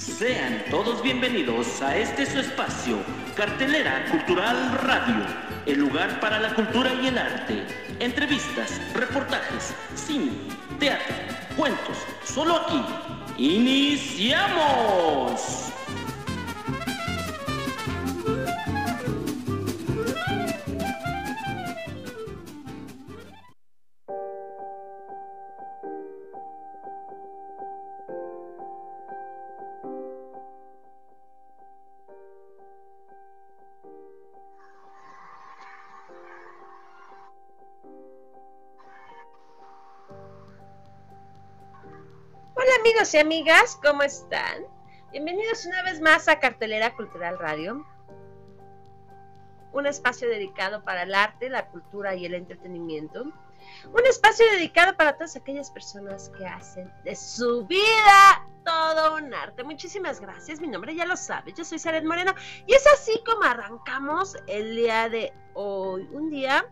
Sean todos bienvenidos a este su espacio, Cartelera Cultural Radio, el lugar para la cultura y el arte. Entrevistas, reportajes, cine, teatro, cuentos, solo aquí. ¡Iniciamos! Amigos y amigas, ¿cómo están? Bienvenidos una vez más a Cartelera Cultural Radio, un espacio dedicado para el arte, la cultura y el entretenimiento, un espacio dedicado para todas aquellas personas que hacen de su vida todo un arte. Muchísimas gracias, mi nombre ya lo sabes, yo soy Saret Moreno y es así como arrancamos el día de hoy, un día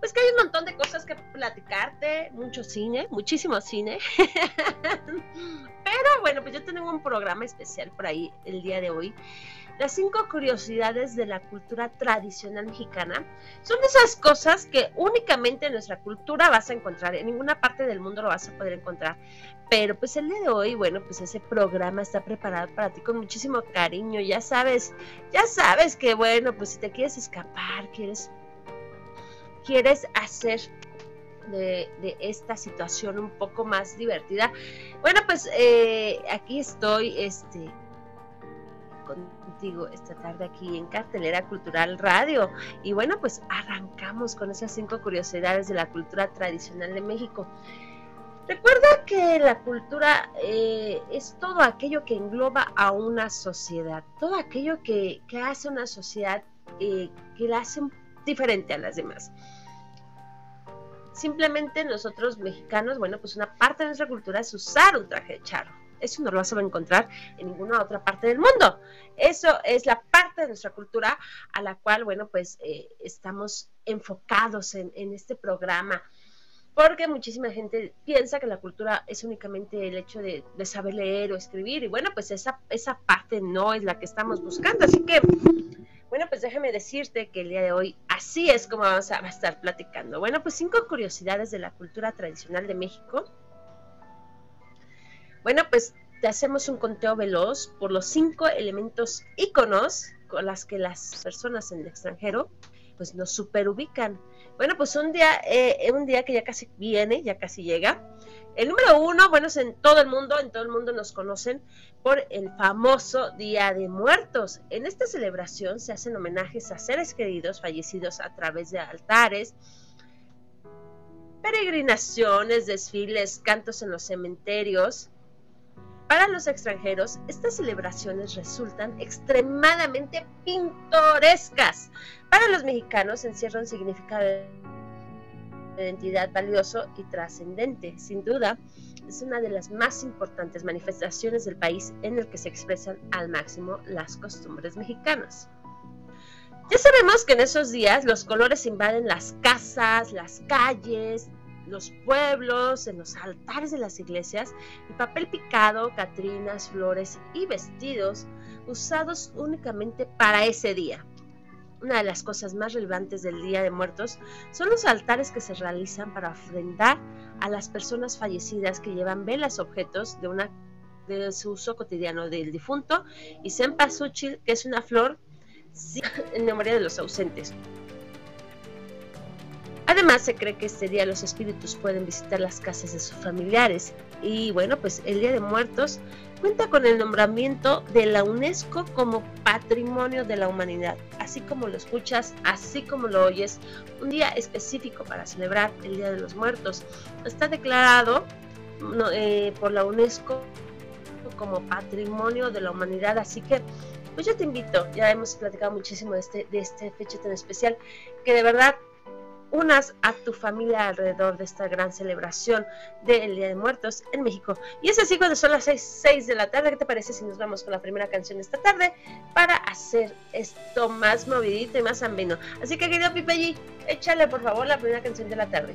pues que hay un montón de cosas que platicarte, mucho cine, muchísimo cine. Pero bueno, pues yo tengo un programa especial por ahí el día de hoy. Las cinco curiosidades de la cultura tradicional mexicana son esas cosas que únicamente en nuestra cultura vas a encontrar, en ninguna parte del mundo lo vas a poder encontrar. Pero pues el día de hoy, bueno, pues ese programa está preparado para ti con muchísimo cariño. Ya sabes, ya sabes que bueno, pues si te quieres escapar, quieres quieres hacer de, esta situación un poco más divertida. Bueno, pues eh, aquí estoy este, contigo esta tarde aquí en Cartelera Cultural Radio. Y bueno, pues arrancamos con esas cinco curiosidades de la cultura tradicional de México. Recuerda que la cultura eh, es todo aquello que engloba a una sociedad, todo aquello que, que hace una sociedad eh, que la hace diferente a las demás. Simplemente nosotros mexicanos, bueno, pues una parte de nuestra cultura es usar un traje de charro. Eso no lo vas a encontrar en ninguna otra parte del mundo. Eso es la parte de nuestra cultura a la cual, bueno, pues eh, estamos enfocados en, este programa porque muchísima gente piensa que la cultura es únicamente el hecho de, de, saber leer o escribir, y bueno, pues esa, esa parte no es la que estamos buscando, así que, bueno, pues déjame decirte que el día de hoy así es como vamos a, estar platicando. Bueno, pues cinco curiosidades de la cultura tradicional de México. Bueno, pues te hacemos un conteo veloz por los cinco elementos íconos con las que las personas en el extranjero pues nos superubican. Bueno, pues un día, eh, un día que ya casi viene, ya casi llega. El número uno, bueno, es en todo el mundo, en todo el mundo nos conocen por el famoso Día de Muertos. En esta celebración se hacen homenajes a seres queridos fallecidos a través de altares, peregrinaciones, desfiles, cantos en los cementerios. Para los extranjeros, estas celebraciones resultan extremadamente pintorescas. Para los mexicanos encierra un significado de identidad valioso y trascendente. Sin duda, es una de las más importantes manifestaciones del país en el que se expresan al máximo las costumbres mexicanas. Ya sabemos que en esos días los colores invaden las casas, las calles, los pueblos, en los altares de las iglesias, y papel picado, catrinas, flores y vestidos usados únicamente para ese día. Una de las cosas más relevantes del Día de Muertos son los altares que se realizan para ofrendar a las personas fallecidas que llevan velas objetos de, una, su uso cotidiano del difunto y cempasúchil, que es una flor en memoria de los ausentes. Además, se cree que este día los espíritus pueden visitar las casas de sus familiares. Y bueno, pues el Día de Muertos cuenta con el nombramiento de la UNESCO como Patrimonio de la Humanidad. Así como lo escuchas, así como lo oyes, un día específico para celebrar el Día de los Muertos. Está declarado eh, por la UNESCO como Patrimonio de la Humanidad. Así que pues yo te invito, ya hemos platicado muchísimo de este, de fecha tan especial, que de verdad unas a tu familia alrededor de esta gran celebración del Día de Muertos en México. Y es así cuando son las 6, de la tarde. ¿Qué te parece si nos vamos con la primera canción de esta tarde para hacer esto más movidito y más ambeno? Así que querido Pipe échale por favor la primera canción de la tarde.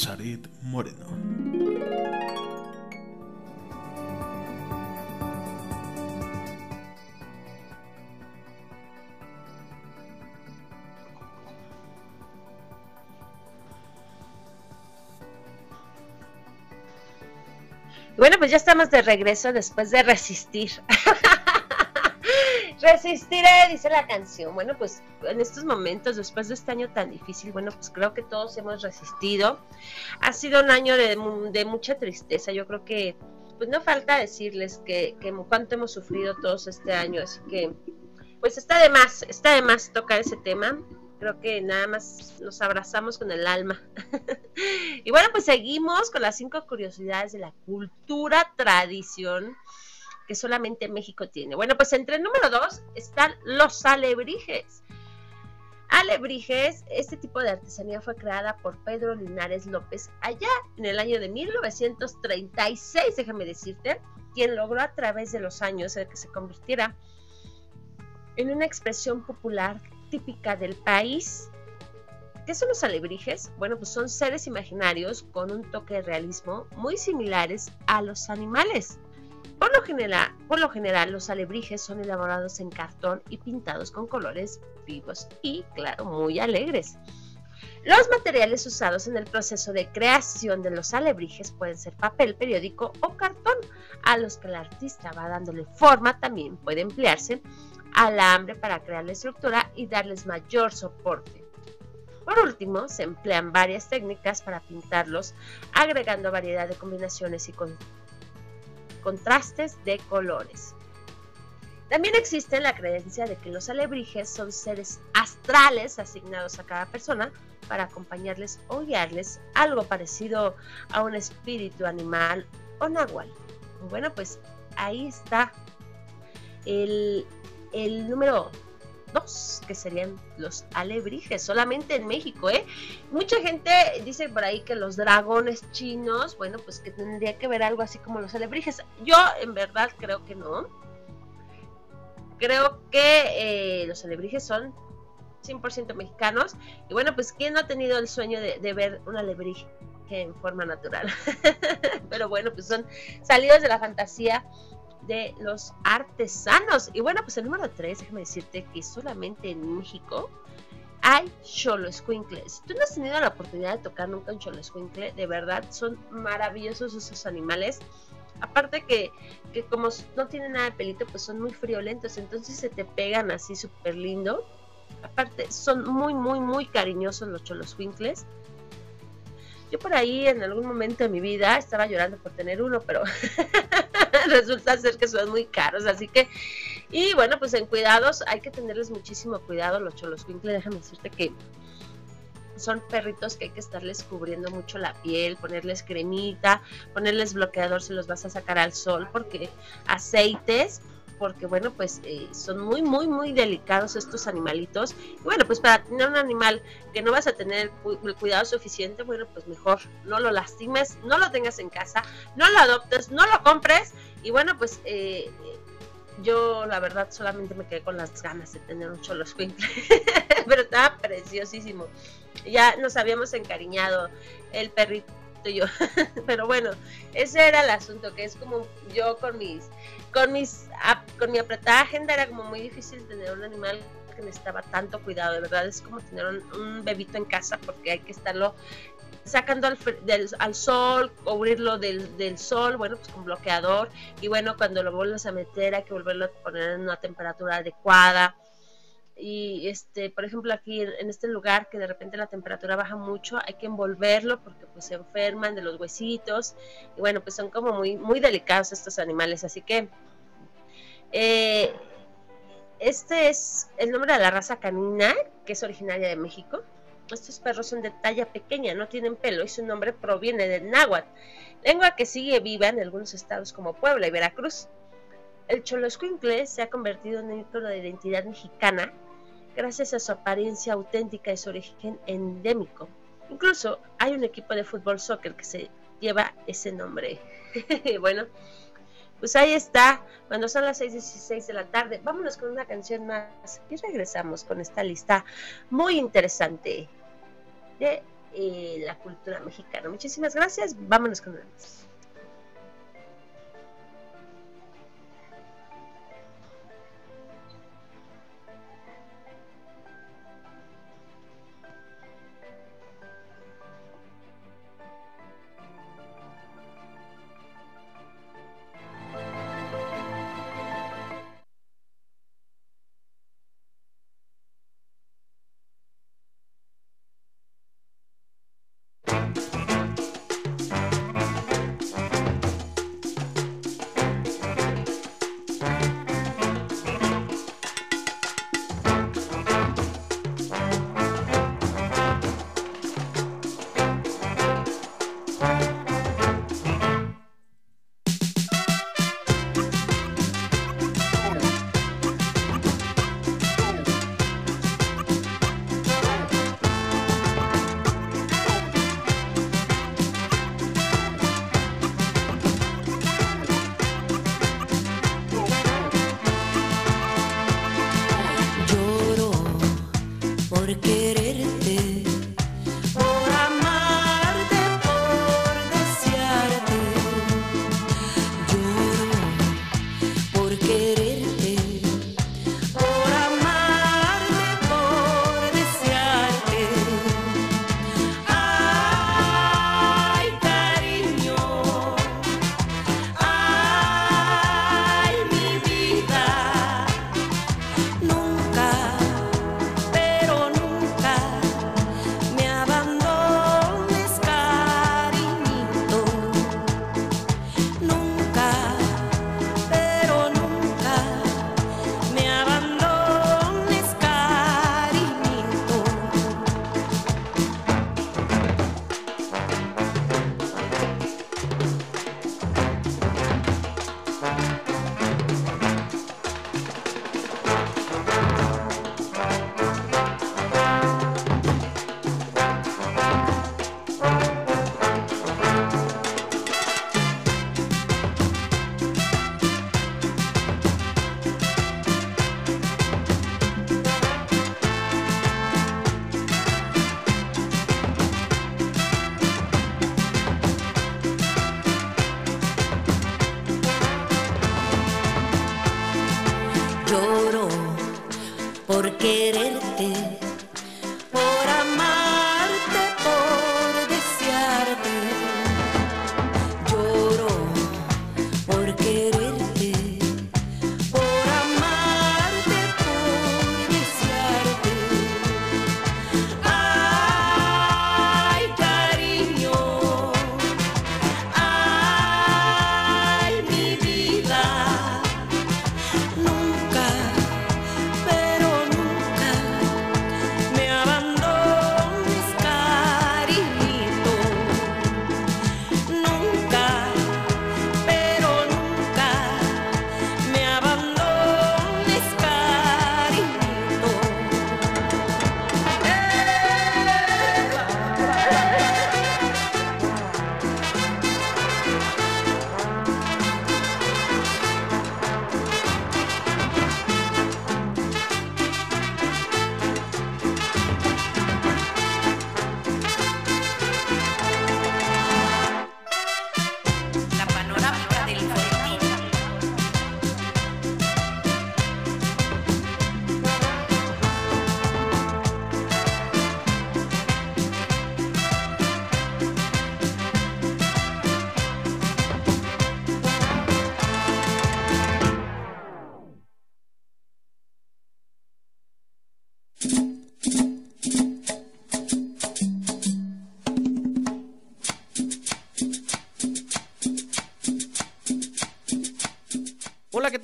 Saret Moreno. Bueno, pues ya estamos de regreso después de resistir. Resistiré, dice la canción. Bueno, pues en estos momentos, después de este año tan difícil, bueno, pues creo que todos hemos resistido. Ha sido un año de, mucha tristeza. Yo creo que, pues no falta decirles que, que cuánto hemos sufrido todos este año. Así que, pues está de más, está de más tocar ese tema. Creo que nada más nos abrazamos con el alma. y bueno, pues seguimos con las cinco curiosidades de la cultura tradición que solamente México tiene. Bueno, pues entre el número dos están los alebrijes. Alebrijes, este tipo de artesanía fue creada por Pedro Linares López allá en el año de 1936, déjame decirte, quien logró a través de los años que se convirtiera en una expresión popular típica del país. ¿Qué son los alebrijes? Bueno, pues son seres imaginarios con un toque de realismo muy similares a los animales. Por lo, general, los alebrijes son elaborados en cartón y pintados con colores vivos y, claro, muy alegres. Los materiales usados en el proceso de creación de los alebrijes pueden ser papel periódico o cartón, a los que el artista va dándole forma. También puede emplearse alambre para crear la estructura y darles mayor soporte. Por último, se emplean varias técnicas para pintarlos, agregando variedad de combinaciones y con contrastes de colores. También existe la creencia de que los alebrijes son seres astrales asignados a cada persona para acompañarles o guiarles, algo parecido a un espíritu animal o nahual. Bueno, pues ahí está el, el número dos, que serían los alebrijes, solamente en México, ¿eh? Mucha gente dice por ahí que los dragones chinos, bueno, pues que tendría que ver algo así como los alebrijes. Yo en verdad creo que no. Creo que eh, los alebrijes son 100% mexicanos. Y bueno, pues ¿quién no ha tenido el sueño de, de ver un alebrije en forma natural? Pero bueno, pues son salidos de la fantasía de los artesanos. Y bueno, pues el número 3, déjame decirte que solamente en México hay cholo squinkles. Tú no has tenido la oportunidad de tocar nunca un cholo squinkle, de verdad, son maravillosos esos animales. Aparte que, que como no tienen nada de pelito, pues son muy friolentos, entonces se te pegan así súper lindo. Aparte, son muy, muy, muy cariñosos los cholos squinkles. Yo por ahí en algún momento de mi vida estaba llorando por tener uno, pero resulta ser que son muy caros, así que, y bueno, pues en cuidados hay que tenerles muchísimo cuidado, los cholos déjame decirte que son perritos que hay que estarles cubriendo mucho la piel, ponerles cremita, ponerles bloqueador si los vas a sacar al sol, porque aceites, porque bueno, pues eh, son muy, muy, muy delicados estos animalitos. Y bueno, pues para tener un animal que no vas a tener el cuidado suficiente, bueno, pues mejor no lo lastimes, no lo tengas en casa, no lo adoptes, no lo compres. Y bueno, pues eh, yo la verdad solamente me quedé con las ganas de tener un cholo pero estaba preciosísimo. Ya nos habíamos encariñado el perrito y yo. pero bueno, ese era el asunto, que es como yo con mis con mis con mi apretada agenda era como muy difícil tener un animal que necesitaba tanto cuidado, de verdad es como tener un, bebito en casa porque hay que estarlo sacando al, al sol, cubrirlo del, del, sol, bueno, pues con bloqueador, y bueno, cuando lo vuelves a meter hay que volverlo a poner en una temperatura adecuada. Y este, por ejemplo, aquí en, este lugar que de repente la temperatura baja mucho, hay que envolverlo porque pues se enferman de los huesitos. Y bueno, pues son como muy, muy delicados estos animales. Así que eh, este es el nombre de la raza canina, que es originaria de México. Estos perros son de talla pequeña, no tienen pelo y su nombre proviene del náhuatl, lengua que sigue viva en algunos estados como Puebla y Veracruz. El Choloscuincle se ha convertido en un ícono de identidad mexicana gracias a su apariencia auténtica y su origen endémico. Incluso hay un equipo de fútbol soccer que se lleva ese nombre. bueno, pues ahí está, cuando son las 6.16 de la tarde, vámonos con una canción más y regresamos con esta lista muy interesante de eh, la cultura mexicana. Muchísimas gracias, vámonos con una más. querer.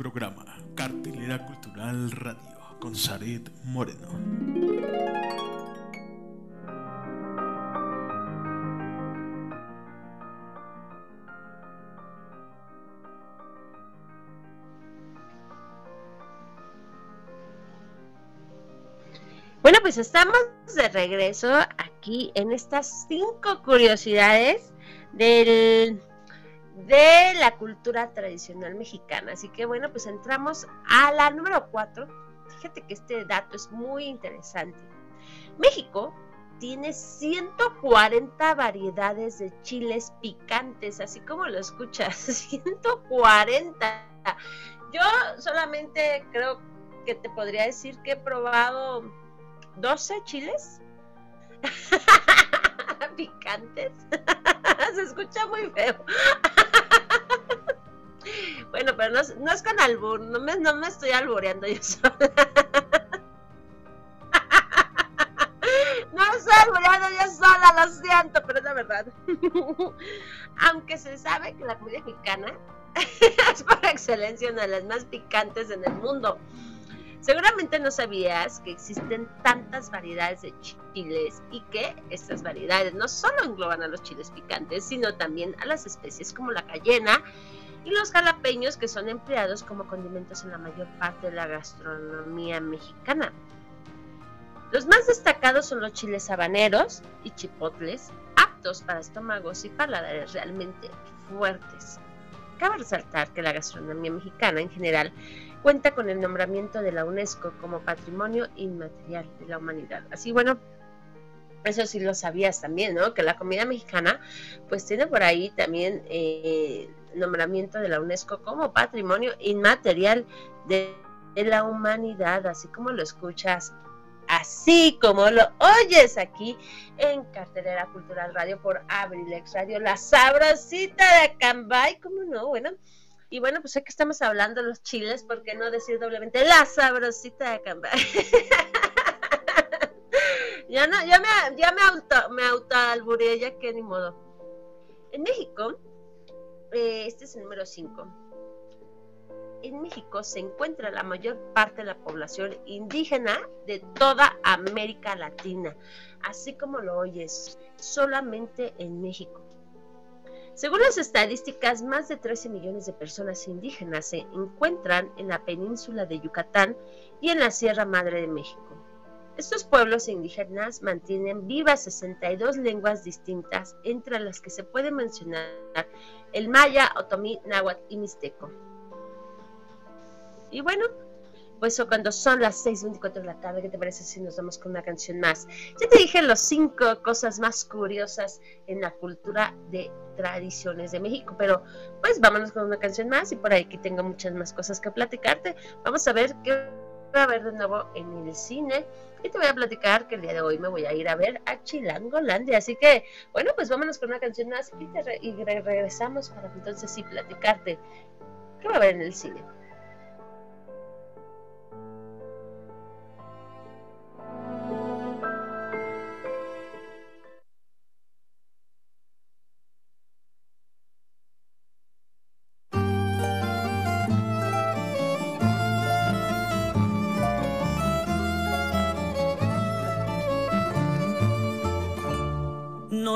Programa, Cartelera Cultural Radio, con Zaret Moreno. Bueno, pues estamos de regreso aquí en estas cinco curiosidades del, de la cultura tradicional mexicana. Así que bueno, pues entramos a la número cuatro. Fíjate que este dato es muy interesante. México tiene 140 variedades de chiles picantes, así como lo escuchas, 140. Yo solamente creo que te podría decir que he probado 12 chiles picantes. Se escucha muy feo. Bueno, pero no, es con albur, no me, no me estoy albureando yo sola. no estoy albureando yo sola, lo siento, pero es la verdad. Aunque se sabe que la comida mexicana es por excelencia una de las más picantes en el mundo. Seguramente no sabías que existen tantas variedades de chiles y que estas variedades no solo engloban a los chiles picantes, sino también a las especies como la cayena y los jalapeños que son empleados como condimentos en la mayor parte de la gastronomía mexicana. Los más destacados son los chiles habaneros y chipotles, aptos para estómagos y paladares realmente fuertes. Cabe resaltar que la gastronomía mexicana en general cuenta con el nombramiento de la UNESCO como Patrimonio Inmaterial de la Humanidad. Así, bueno, eso sí lo sabías también, ¿no? Que la comida mexicana, pues tiene por ahí también eh, nombramiento de la UNESCO como Patrimonio Inmaterial de, la Humanidad, así como lo escuchas así como lo oyes aquí en Cartelera Cultural Radio por Abrilex Radio, la sabrosita de Acambay, ¿cómo no? Bueno, y bueno, pues sé que estamos hablando los chiles, ¿por qué no decir doblemente la sabrosita de Acambay? ya no, ya me, ya me auto, me auto ya que ni modo. En México, eh, este es el número 5 en México se encuentra la mayor parte de la población indígena de toda América Latina, así como lo oyes, solamente en México. Según las estadísticas, más de 13 millones de personas indígenas se encuentran en la península de Yucatán y en la Sierra Madre de México. Estos pueblos indígenas mantienen vivas 62 lenguas distintas, entre las que se puede mencionar el maya, otomí, náhuatl y mixteco. Y bueno, pues cuando son las 6.24 de la tarde, ¿qué te parece si nos vamos con una canción más? Ya te dije las cinco cosas más curiosas en la cultura de tradiciones de México, pero pues vámonos con una canción más y por ahí que tengo muchas más cosas que platicarte. Vamos a ver qué va a ver de nuevo en el cine y te voy a platicar que el día de hoy me voy a ir a ver a Chilangolandia. Así que, bueno, pues vámonos con una canción más y, te regresamos para entonces sí platicarte qué va a ver en el cine.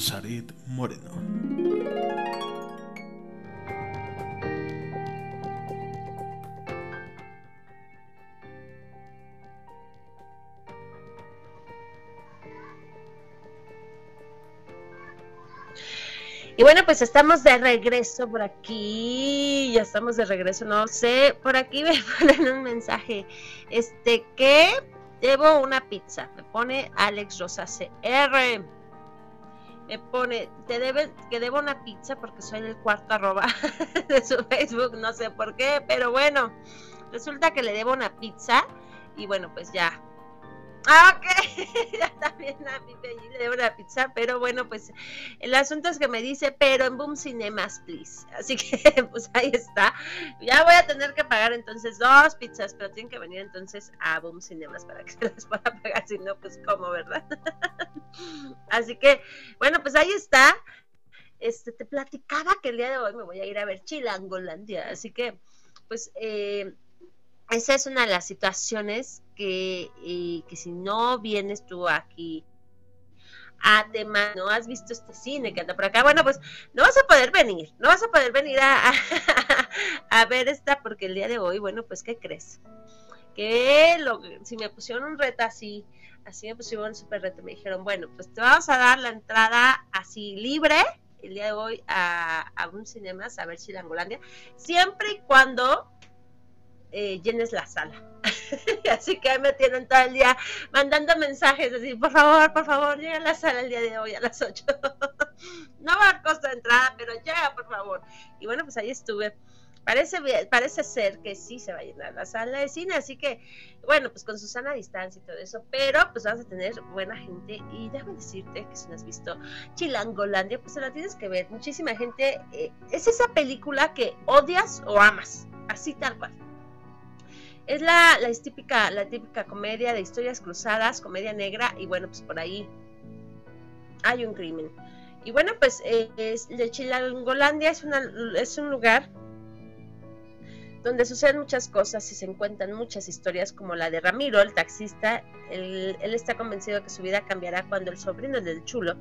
Zaret Moreno. Y bueno, pues estamos de regreso por aquí. Ya estamos de regreso, no sé. Por aquí me ponen un mensaje. Este, que debo una pizza. Me pone Alex Rosa CR. Me pone, te debe, que debo una pizza porque soy el cuarto arroba de su Facebook. No sé por qué, pero bueno. Resulta que le debo una pizza. Y bueno, pues ya, Ah, ok, ya también a Pelli le debo una pizza, pero bueno, pues el asunto es que me dice, pero en Boom Cinemas, please. Así que, pues ahí está. Ya voy a tener que pagar entonces dos pizzas, pero tienen que venir entonces a Boom Cinemas para que se las pueda pagar, si no, pues cómo, ¿verdad? Así que, bueno, pues ahí está. Este, te platicaba que el día de hoy me voy a ir a ver Chilangolandia, así que, pues, eh, esa es una de las situaciones que, eh, que si no vienes tú aquí a tema, no has visto este cine que anda por acá, bueno, pues no vas a poder venir, no vas a poder venir a, a, ver esta porque el día de hoy, bueno, pues ¿qué crees? Que lo, si me pusieron un reto así, así me pusieron un super reto, me dijeron, bueno, pues te vamos a dar la entrada así libre el día de hoy a, a un cinema a ver si la Angolandia, siempre y cuando eh, llenes la sala. así que ahí me tienen todo el día mandando mensajes así, por favor, por favor, llega a la sala el día de hoy a las 8. no va a costo de entrada, pero llega, por favor. Y bueno, pues ahí estuve. Parece, parece ser que sí se va a llenar la sala de cine, así que, bueno, pues con Susana a distancia y todo eso, pero pues vas a tener buena gente y déjame decirte que si no has visto Chilangolandia, pues se la tienes que ver. Muchísima gente, eh, es esa película que odias o amas, así tal cual. Es la, típica, comedia de historias cruzadas, comedia negra, y bueno, pues por ahí hay un crimen. Y bueno, pues es, de Chilangolandia es, una, es un lugar donde suceden muchas cosas y se encuentran muchas historias como la de Ramiro, el taxista. Él, él está convencido que su vida cambiará cuando el sobrino del chulo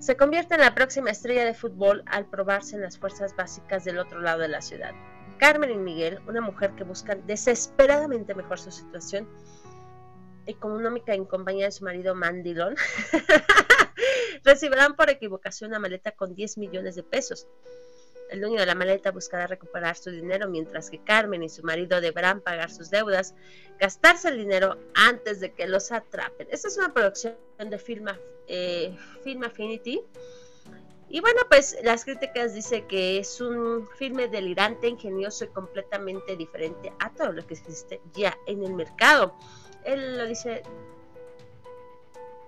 se convierte en la próxima estrella de fútbol al probarse en las fuerzas básicas del otro lado de la ciudad. Carmen y Miguel, una mujer que buscan desesperadamente mejorar su situación, económica en compañía de su marido Mandilón, recibirán por equivocación una maleta con 10 millones de pesos. El dueño de la maleta buscará recuperar su dinero mientras que Carmen y su marido deberán pagar sus deudas, gastarse el dinero antes de que los atrapen. Esta es una producción de Film, eh, Film Affinity Y bueno, pues las críticas dicen que es un filme delirante, ingenioso y completamente diferente a todo lo que existe ya en el mercado. Él lo dice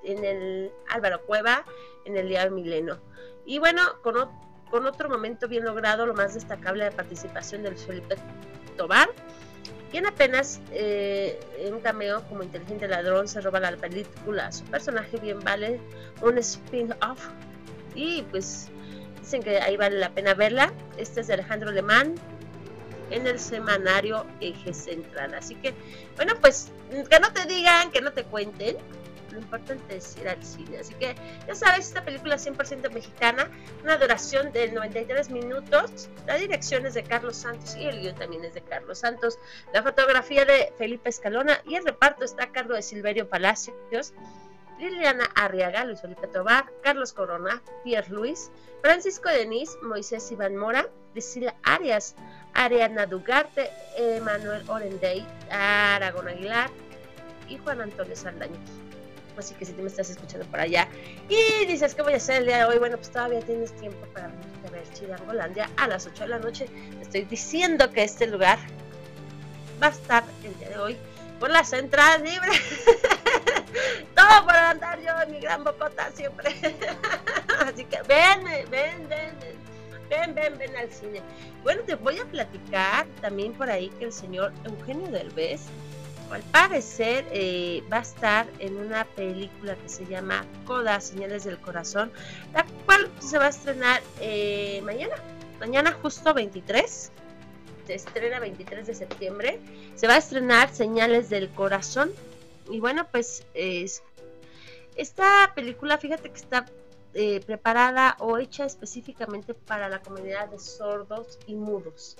en el Álvaro Cueva, en el Día Mileno. Y bueno, con, otro momento bien logrado, lo más destacable de participación del Felipe Tobar, quien apenas eh, en un cameo como inteligente ladrón se roba la película. Su personaje bien vale un spin-off y pues dicen que ahí vale la pena verla. Este es de Alejandro Alemán en el semanario Eje Central. Así que, bueno, pues que no te digan, que no te cuenten. Lo importante es ir al cine. Así que, ya sabes, esta película 100% mexicana, una duración de 93 minutos. La dirección es de Carlos Santos y el guion también es de Carlos Santos. La fotografía de Felipe Escalona y el reparto está a cargo de Silverio Palacios. Liliana Arriaga, Luis Felipe Tobar, Carlos Corona, Pierre Luis, Francisco Denis, Moisés Iván Mora, Priscila Arias, Ariana Dugarte, Emanuel Orendey, Aragón Aguilar y Juan Antonio Saldaña. Así que si tú me estás escuchando por allá y dices que voy a hacer el día de hoy, bueno, pues todavía tienes tiempo para venirte a ver Chilangolandia a las 8 de la noche. Te estoy diciendo que este lugar va a estar el día de hoy por las entradas libres. Todo por andar yo en mi gran bocota siempre. Así que ven, ven, ven, ven. Ven, ven, al cine. Bueno, te voy a platicar también por ahí que el señor Eugenio Derbez, al parecer, eh, va a estar en una película que se llama Coda, Señales del Corazón, la cual se va a estrenar eh, mañana, mañana justo 23, se estrena 23 de septiembre, se va a estrenar Señales del Corazón, y bueno, pues es, esta película, fíjate que está eh, preparada o hecha específicamente para la comunidad de sordos y mudos.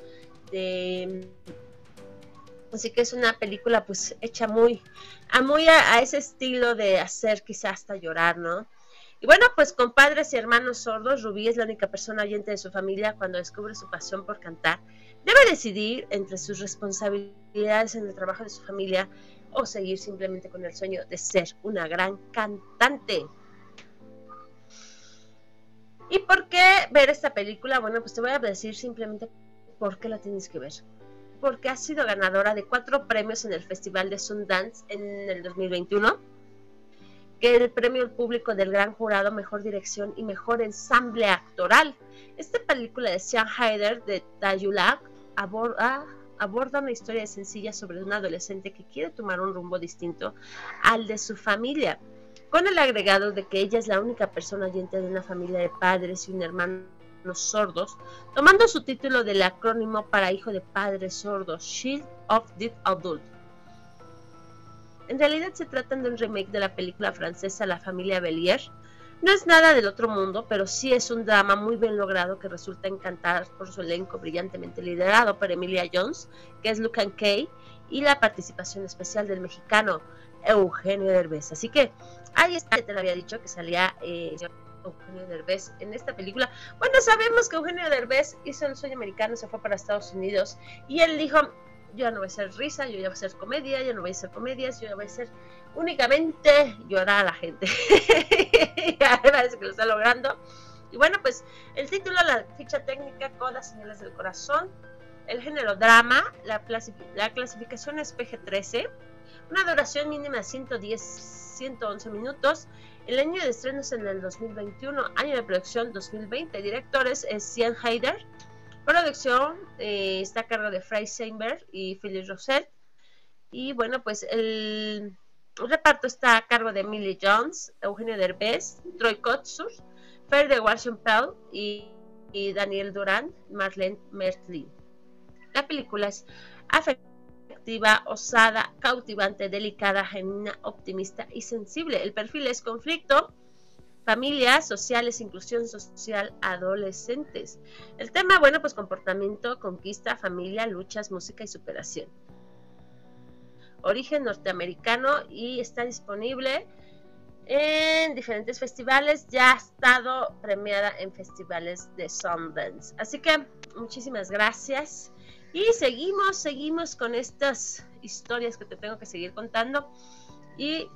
así que es una película pues hecha muy a muy a, ese estilo de hacer quizás hasta llorar, ¿no? Y bueno, pues con padres y hermanos sordos, Rubí es la única persona oyente de su familia cuando descubre su pasión por cantar. Debe decidir entre sus responsabilidades en el trabajo de su familia o seguir simplemente con el sueño de ser una gran cantante. ¿Y por qué ver esta película? Bueno, pues te voy a decir simplemente por qué la tienes que ver. Porque ha sido ganadora de cuatro premios en el Festival de Sundance en el 2021, que el premio al público del Gran Jurado Mejor Dirección y Mejor Ensamble Actoral. Esta película de Sean Hyder de Tayulak aborda, aborda una historia sencilla sobre un adolescente que quiere tomar un rumbo distinto al de su familia con el agregado de que ella es la única persona oyente de una familia de padres y un hermano sordos, tomando su título del acrónimo para hijo de padres sordos, Shield of the Adult. En realidad se trata de un remake de la película francesa La familia Bellier. No es nada del otro mundo, pero sí es un drama muy bien logrado que resulta encantar por su elenco brillantemente liderado por Emilia Jones, que es Lucan Kay, y la participación especial del mexicano Eugenio Derbez. Así que ahí está, te lo había dicho que salía eh, Eugenio Derbez en esta película. Bueno, sabemos que Eugenio Derbez hizo el sueño americano, se fue para Estados Unidos y él dijo, yo ya no voy a hacer risa, yo ya voy a hacer comedia, yo no voy a hacer comedias, yo ya voy a hacer únicamente llorar a la gente. y parece que lo está logrando. Y bueno, pues el título, la ficha técnica, Codas, Señales del Corazón, el género drama, la, la clasificación es PG-13 una duración mínima de 110, 111 minutos. El año de estreno es en el 2021, año de producción 2020. Directores es Cian Heider. Producción eh, está a cargo de Fry Seinberg y Philip Rosette. Y bueno, pues el reparto está a cargo de Millie Jones, Eugenio Derbez, Troy Kotsur, Fer de Washington y, y Daniel Duran, Marlene Mertlin. La película es afectada osada, cautivante, delicada, genuina, optimista y sensible. El perfil es conflicto, familias sociales, inclusión social, adolescentes. El tema, bueno, pues comportamiento, conquista, familia, luchas, música y superación. Origen norteamericano y está disponible en diferentes festivales. Ya ha estado premiada en festivales de Sundance. Así que muchísimas gracias. Y seguimos, seguimos con estas historias que te tengo que seguir contando. Y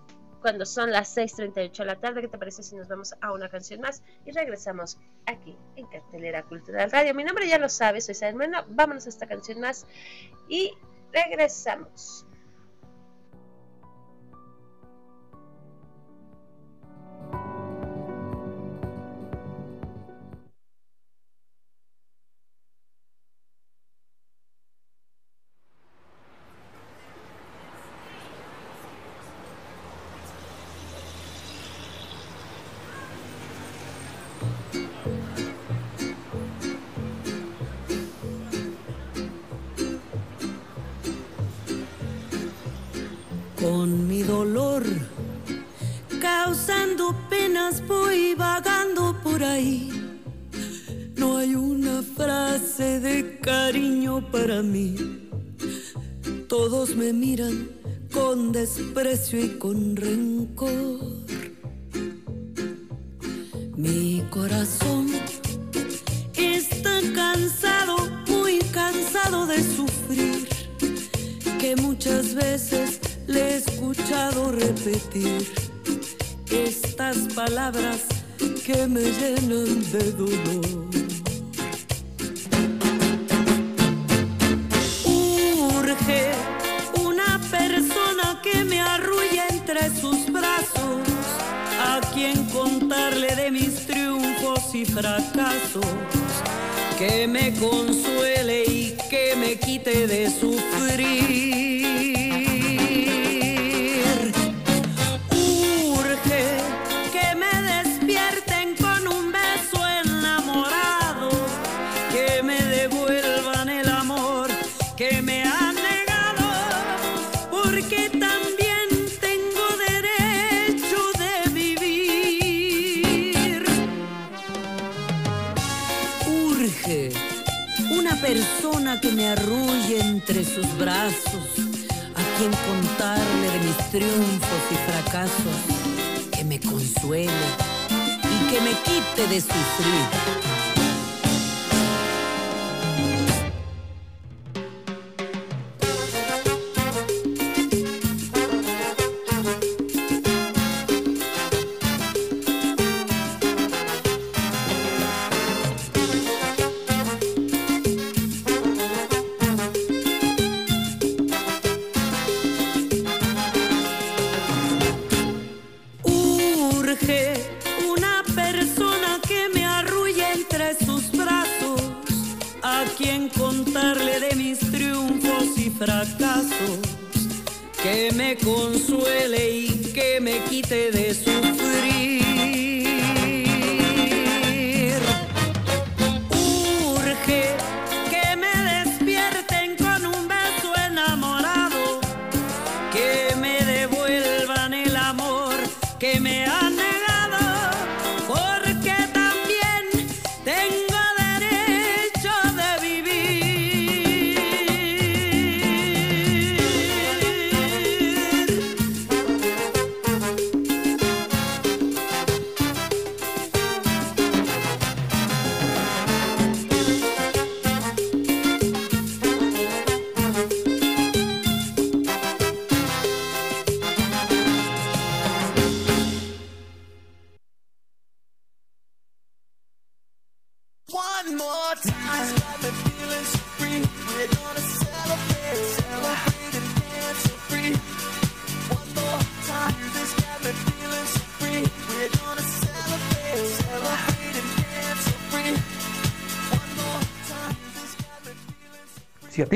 cuando son las 6.38 de la tarde. ¿Qué te parece si nos vamos a una canción más? Y regresamos aquí en Cartelera Cultural Radio. Mi nombre ya lo sabes, soy Sael Bueno. Vámonos a esta canción más y regresamos. Con rencor. Mi corazón está cansado, muy cansado de sufrir, que muchas veces le he escuchado repetir estas palabras que me llenan de dolor. Y fracasos, que me consuele y que me quite de sufrir. Sus brazos, a quien contarle de mis triunfos y fracasos, que me consuele y que me quite de sufrir. Consuele y que me quite de sufrir.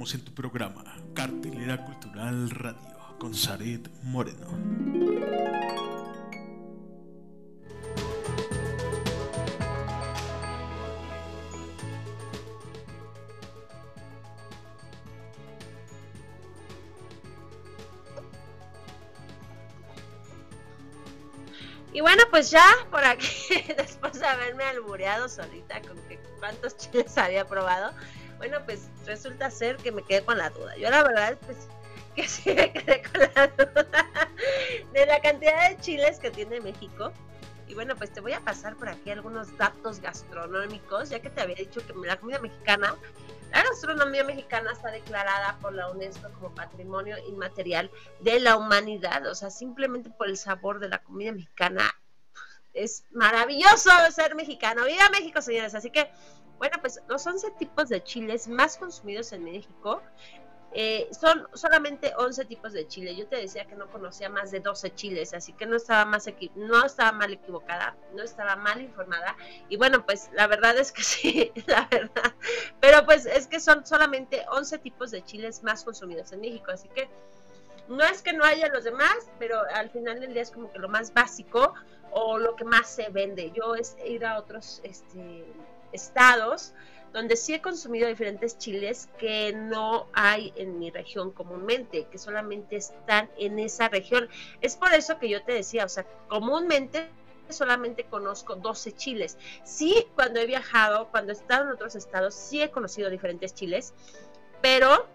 En tu programa Cartelera Cultural Radio con Saret Moreno. Y bueno, pues ya por aquí, después de haberme albureado solita con que cuántos chiles había probado, bueno, pues resulta ser que me quedé con la duda. Yo la verdad, pues que sí me quedé con la duda de la cantidad de chiles que tiene México. Y bueno, pues te voy a pasar por aquí algunos datos gastronómicos, ya que te había dicho que la comida mexicana, la gastronomía mexicana está declarada por la UNESCO como patrimonio inmaterial de la humanidad. O sea, simplemente por el sabor de la comida mexicana. Es maravilloso ser mexicano. ¡Viva México, señores! Así que, bueno, pues los 11 tipos de chiles más consumidos en México eh, son solamente 11 tipos de chile. Yo te decía que no conocía más de 12 chiles, así que no estaba, más no estaba mal equivocada, no estaba mal informada. Y bueno, pues la verdad es que sí, la verdad. Pero pues es que son solamente 11 tipos de chiles más consumidos en México, así que no es que no haya los demás, pero al final del día es como que lo más básico o lo que más se vende. Yo he ido a otros este, estados donde sí he consumido diferentes chiles que no hay en mi región comúnmente, que solamente están en esa región. Es por eso que yo te decía, o sea, comúnmente solamente conozco 12 chiles. Sí, cuando he viajado, cuando he estado en otros estados, sí he conocido diferentes chiles, pero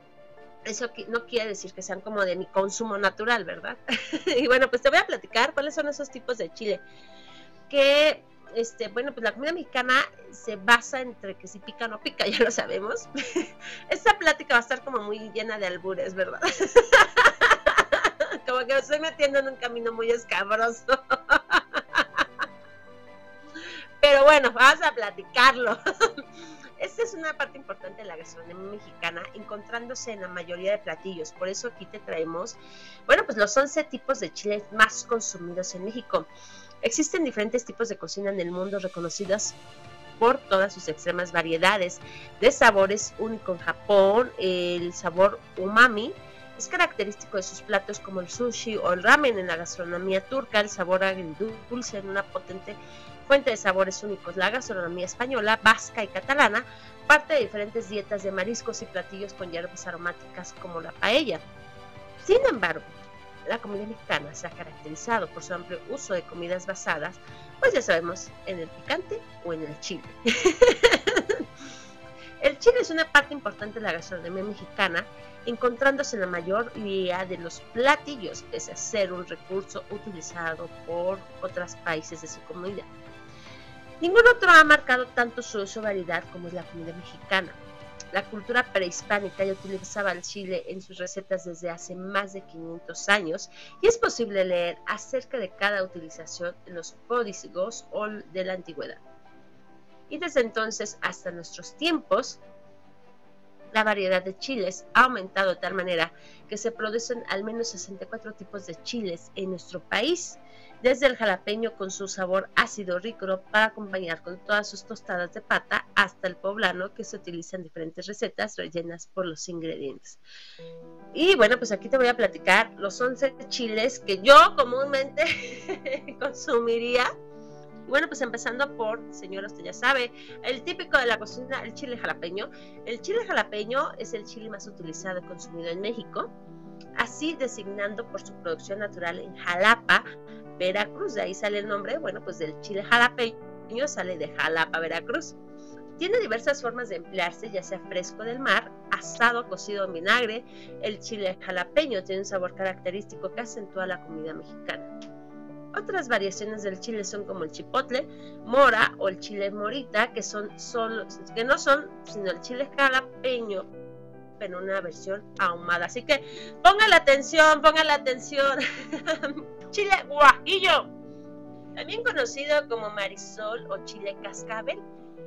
eso no quiere decir que sean como de mi consumo natural, ¿verdad? y bueno, pues te voy a platicar cuáles son esos tipos de chile. Que este, bueno, pues la comida mexicana se basa entre que si pica o no pica, ya lo sabemos. Esta plática va a estar como muy llena de albures, ¿verdad? como que me estoy metiendo en un camino muy escabroso. Pero bueno, vamos a platicarlo. Esta es una parte importante de la gastronomía mexicana, encontrándose en la mayoría de platillos. Por eso aquí te traemos, bueno, pues los 11 tipos de chiles más consumidos en México. Existen diferentes tipos de cocina en el mundo reconocidas por todas sus extremas variedades de sabores único en Japón. El sabor umami es característico de sus platos como el sushi o el ramen en la gastronomía turca, el sabor agridulce en una potente fuente de sabores únicos. La gastronomía española, vasca y catalana parte de diferentes dietas de mariscos y platillos con hierbas aromáticas como la paella. Sin embargo, la comida mexicana se ha caracterizado por su amplio uso de comidas basadas, pues ya sabemos, en el picante o en el chile. el chile es una parte importante de la gastronomía mexicana, encontrándose en la mayoría de los platillos, pese a ser un recurso utilizado por otros países de su comunidad. Ningún otro ha marcado tanto su uso variedad como es la comida mexicana. La cultura prehispánica ya utilizaba el chile en sus recetas desde hace más de 500 años y es posible leer acerca de cada utilización en los códigos de la antigüedad. Y desde entonces hasta nuestros tiempos, la variedad de chiles ha aumentado de tal manera que se producen al menos 64 tipos de chiles en nuestro país desde el jalapeño con su sabor ácido rico para acompañar con todas sus tostadas de pata hasta el poblano que se utiliza en diferentes recetas rellenas por los ingredientes. Y bueno, pues aquí te voy a platicar los 11 chiles que yo comúnmente consumiría. Bueno, pues empezando por, señor, usted ya sabe, el típico de la cocina, el chile jalapeño. El chile jalapeño es el chile más utilizado y consumido en México, así designando por su producción natural en Jalapa, Veracruz. De ahí sale el nombre, bueno, pues del chile jalapeño sale de Jalapa, Veracruz. Tiene diversas formas de emplearse, ya sea fresco del mar, asado, cocido en vinagre. El chile jalapeño tiene un sabor característico que acentúa la comida mexicana. Otras variaciones del chile son como el chipotle, mora o el chile morita, que, son que no son sino el chile jalapeño, en una versión ahumada. Así que pongan la atención, pongan la atención. chile guajillo, también conocido como marisol o chile cascabel.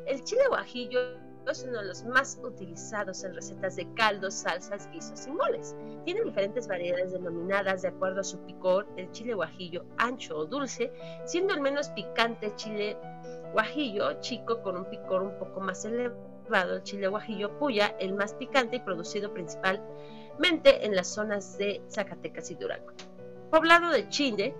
El chile guajillo es uno de los más utilizados en recetas de caldos, salsas, guisos y moles. Tiene diferentes variedades denominadas de acuerdo a su picor, el chile guajillo ancho o dulce, siendo el menos picante chile guajillo chico con un picor un poco más elevado el chile guajillo puya, el más picante y producido principalmente en las zonas de Zacatecas y Durango. Poblado de chile,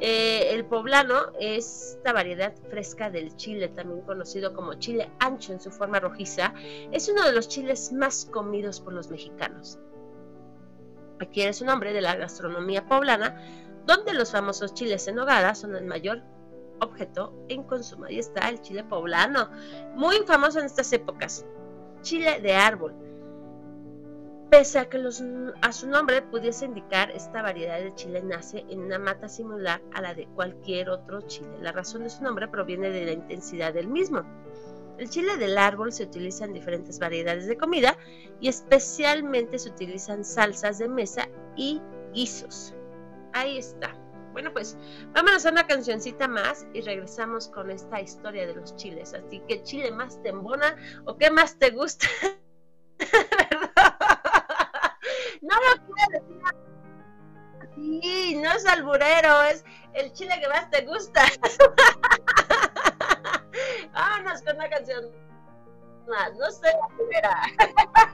eh, el poblano es esta variedad fresca del chile, también conocido como chile ancho en su forma rojiza, es uno de los chiles más comidos por los mexicanos. Aquí es un nombre de la gastronomía poblana, donde los famosos chiles en nogada son el mayor objetó en consumo. Ahí está el chile poblano, muy famoso en estas épocas. Chile de árbol. Pese a que a su nombre pudiese indicar, esta variedad de chile nace en una mata similar a la de cualquier otro chile. La razón de su nombre proviene de la intensidad del mismo. El chile del árbol se utiliza en diferentes variedades de comida y especialmente se utilizan salsas de mesa y guisos. Ahí está. Bueno, pues vámonos a una cancioncita más y regresamos con esta historia de los chiles. Así que chile más te embona o qué más te gusta. no lo puedo decir. Sí, no es alburero, es el chile que más te gusta. vámonos con una canción más. No sé la primera.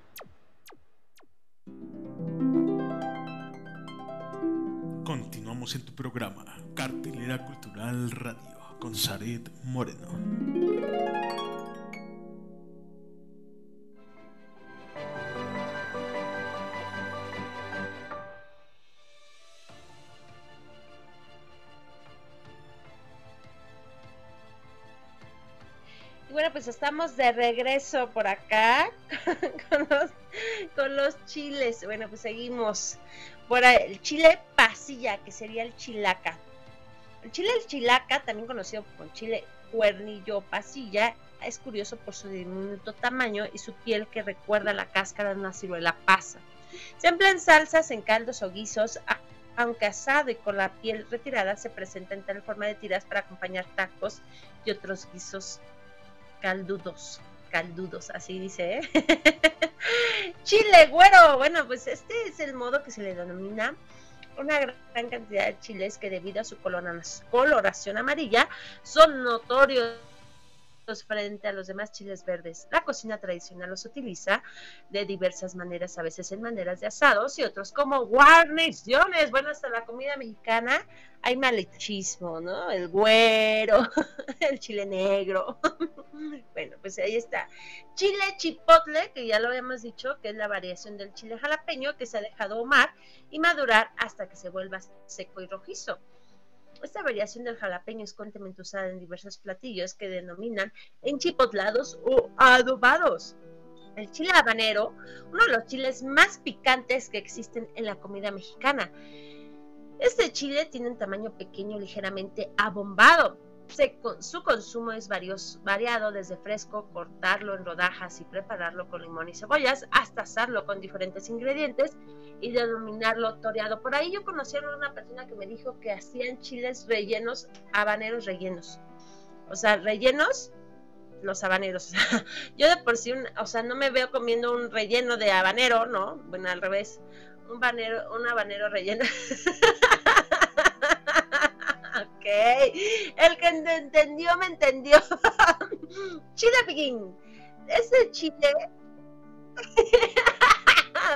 Continuamos en tu programa, Cartelera Cultural Radio, con Zaret Moreno. Pues estamos de regreso por acá con los, chiles. Bueno, pues seguimos por el chile pasilla, que sería el chilaca. El chile el chilaca, también conocido como chile cuernillo pasilla, es curioso por su diminuto tamaño y su piel que recuerda la cáscara de una ciruela pasa. Se emplean salsas en caldos o guisos, aunque asado y con la piel retirada se presenta en tal forma de tiras para acompañar tacos y otros guisos caldudos, caldudos, así dice, ¿eh? Chile güero, bueno, pues este es el modo que se le denomina una gran cantidad de chiles que debido a su colora- coloración amarilla son notorios frente a los demás chiles verdes. La cocina tradicional los utiliza de diversas maneras, a veces en maneras de asados y otros como guarniciones. Bueno, hasta la comida mexicana hay malechismo, ¿no? El güero, el chile negro. bueno, pues ahí está. Chile chipotle, que ya lo habíamos dicho, que es la variación del chile jalapeño que se ha dejado ahumar y madurar hasta que se vuelva seco y rojizo. Esta variación del jalapeño es constantemente usada en diversos platillos que denominan enchipotlados o adobados. El chile habanero, uno de los chiles más picantes que existen en la comida mexicana. Este chile tiene un tamaño pequeño, ligeramente abombado. Su consumo es variado, desde fresco, cortarlo en rodajas y prepararlo con limón y cebollas, hasta asarlo con diferentes ingredientes y denominarlo toreado. Por ahí yo conocí a una persona que me dijo que hacían chiles rellenos, habaneros rellenos. O sea, rellenos los habaneros. yo de por sí, un- o sea, no me veo comiendo un relleno de habanero, ¿no? Bueno, al revés. Un, banero, un habanero relleno. ok. El que ent- entendió, me entendió. chile piquín. Ese chile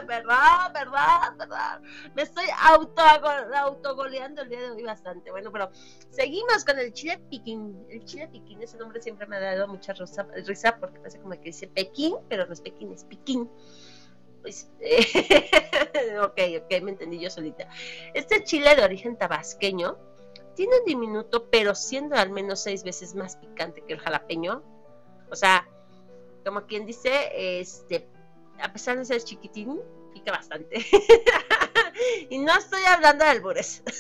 verdad, verdad, verdad. Me estoy auto autogoleando el día de hoy bastante. Bueno, pero seguimos con el chile piquín. El chile piquín, ese nombre siempre me ha dado mucha risa, risa porque parece como que dice Pekín, pero no es Pekín, es piquín. Pues, eh, ok, ok, me entendí yo solita. Este chile de origen tabasqueño tiene un diminuto, pero siendo al menos seis veces más picante que el jalapeño. O sea, como quien dice, este, a pesar de ser chiquitín, pica bastante. y no estoy hablando de albures.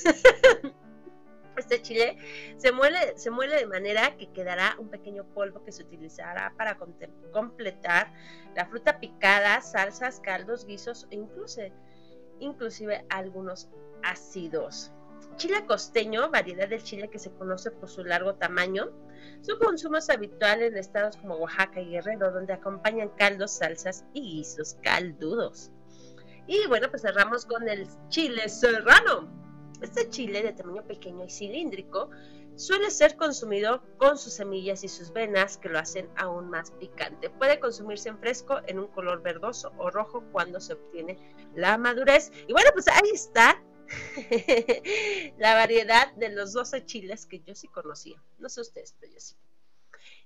Este chile se muele, se muele de manera que quedará un pequeño polvo que se utilizará para completar la fruta picada, salsas, caldos, guisos e incluso, inclusive algunos ácidos. Chile costeño, variedad del chile que se conoce por su largo tamaño. Su consumo es habitual en estados como Oaxaca y Guerrero, donde acompañan caldos, salsas y guisos caldudos. Y bueno, pues cerramos con el chile serrano. Este chile de tamaño pequeño y cilíndrico suele ser consumido con sus semillas y sus venas que lo hacen aún más picante. Puede consumirse en fresco en un color verdoso o rojo cuando se obtiene la madurez. Y bueno, pues ahí está la variedad de los 12 chiles que yo sí conocía. No sé ustedes, pero yo sí.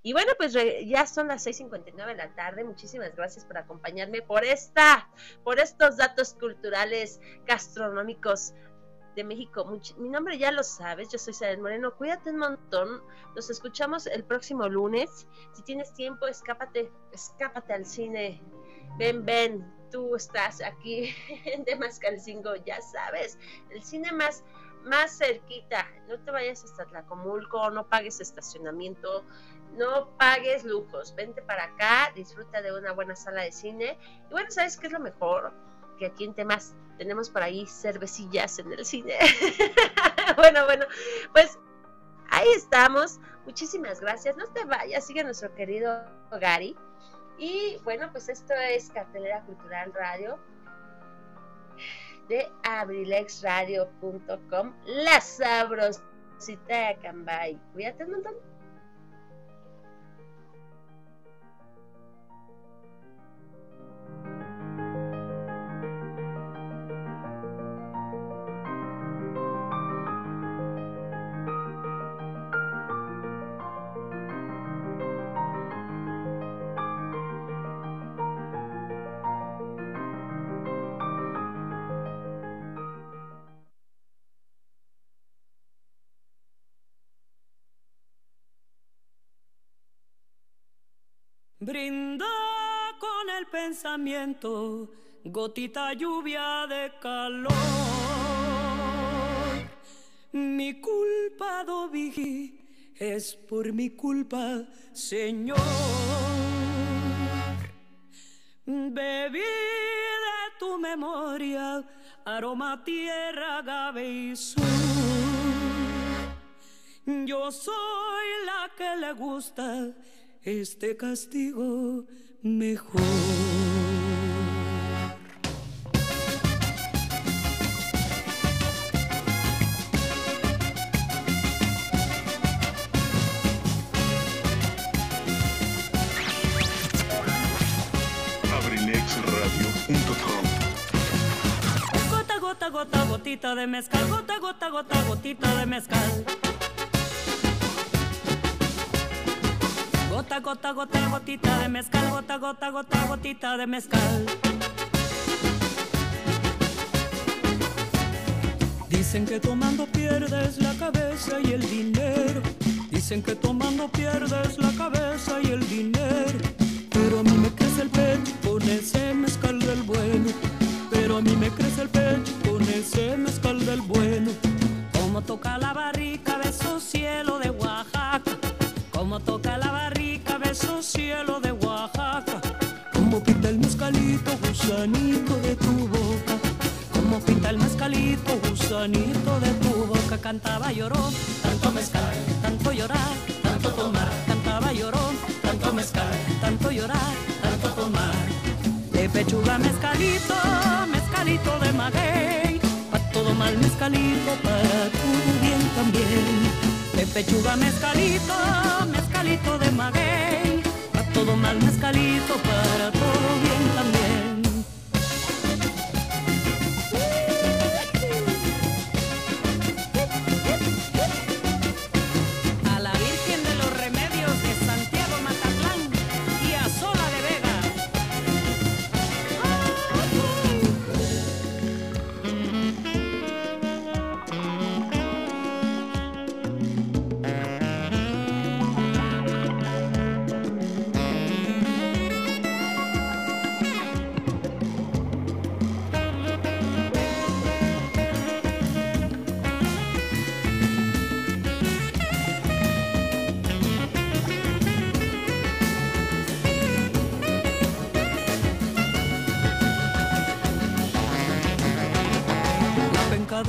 Y bueno, pues ya son las 6:59 de la tarde. Muchísimas gracias por acompañarme por esta, por estos datos culturales gastronómicos de México. Much- Mi nombre ya lo sabes, yo soy Isabel Moreno. Cuídate un montón. Nos escuchamos el próximo lunes. Si tienes tiempo, escápate, escápate al cine. Ven, ven, tú estás aquí en Temascalcingo, ya sabes, el cine más más cerquita. No te vayas hasta Tlacomulco, no pagues estacionamiento, no pagues lujos. Vente para acá, disfruta de una buena sala de cine. Y bueno, ¿sabes qué es lo mejor? Que aquí en Temas tenemos por ahí cervecillas en el cine. bueno, bueno, pues ahí estamos. Muchísimas gracias. No te vayas, sigue nuestro querido Gary. Y bueno, pues esto es Cartelera Cultural Radio de abrilexradio.com, la sabrosita de Acambay. Cuídate un montón. Brinda con el pensamiento, gotita lluvia de calor. Mi culpa, Dobigi, es por mi culpa, Señor. Bebí de tu memoria, aroma, tierra, agave y sur. Yo soy la que le gusta este castigo mejor. Gota, gota, gota, gotita de mezcal, gota, gota, gota, gotita de mezcal. Gota, gota, gota, gotita de mezcal, gota, gota, gota, gotita de mezcal. Dicen que tomando pierdes la cabeza y el dinero. Dicen que tomando pierdes la cabeza y el dinero. Pero a mí me crece el pecho con ese mezcal del bueno. Pero a mí me crece el pecho con ese mezcal del bueno. Como toca la barrica, beso cielo de Oaxaca. Como toca la cielo de Oaxaca. Como pinta el mezcalito, gusanito de tu boca. Como pinta el mezcalito, gusanito de tu boca. Cantaba lloró, tanto mezcal, tanto llorar, tanto tomar. Cantaba lloró, tanto mezcal, tanto llorar, tanto tomar. De pechuga mezcalito, mezcalito de maguey. Pa' todo mal mezcalito, para tu bien también. De pechuga mezcalito, mezcalito de maguey. Mal mezcalito, para todo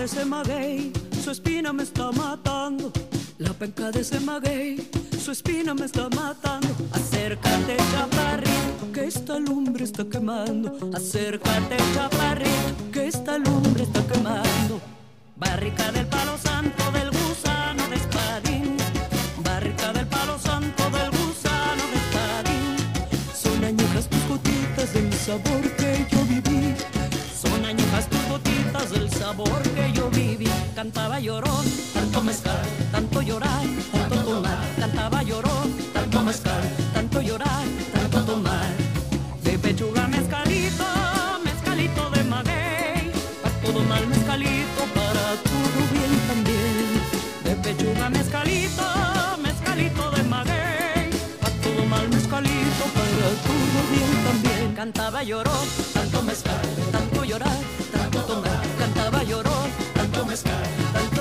de ese maguey, su espina me está matando. La penca de ese maguey, su espina me está matando. Acércate, chaparrito, que esta lumbre está quemando. Acércate, chaparrito, que esta lumbre está quemando. Barrica del palo cantaba lloró, tanto mezcal, tanto llorar, tanto tomar, cantaba lloró, tanto mezcal, tanto llorar, tanto tomar. De pechuga mezcalito, mezcalito de maguey, para todo mal mezcalito, para todo bien también. De pechuga mezcalito, mezcalito de maguey, para todo mal mezcalito, para todo bien también. Cantaba lloró, tanto mezcal, tanto llorar,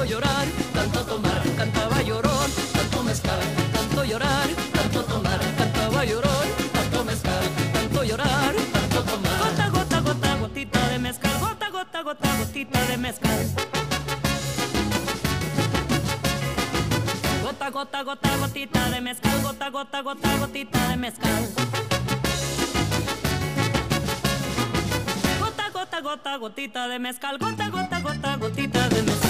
llorar, tanto tomar, cantaba lloró, tanto mezcal, tanto llorar, tanto tomar, cantaba lloró, tanto mezcal, tanto llorar, tanto tomar. Gota, gota, gota, gotita de mezcal, gota, gota, gota, gotita de mezcal. Gota, gota, gota, gotita de mezcal, gota, gota, gota, gotita de mezcal. Gota, gota, gotita de mezcal, gota, gota, gota, gotita de mezcal.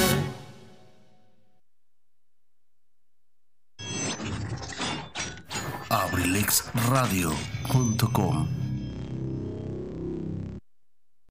abrilexradio.com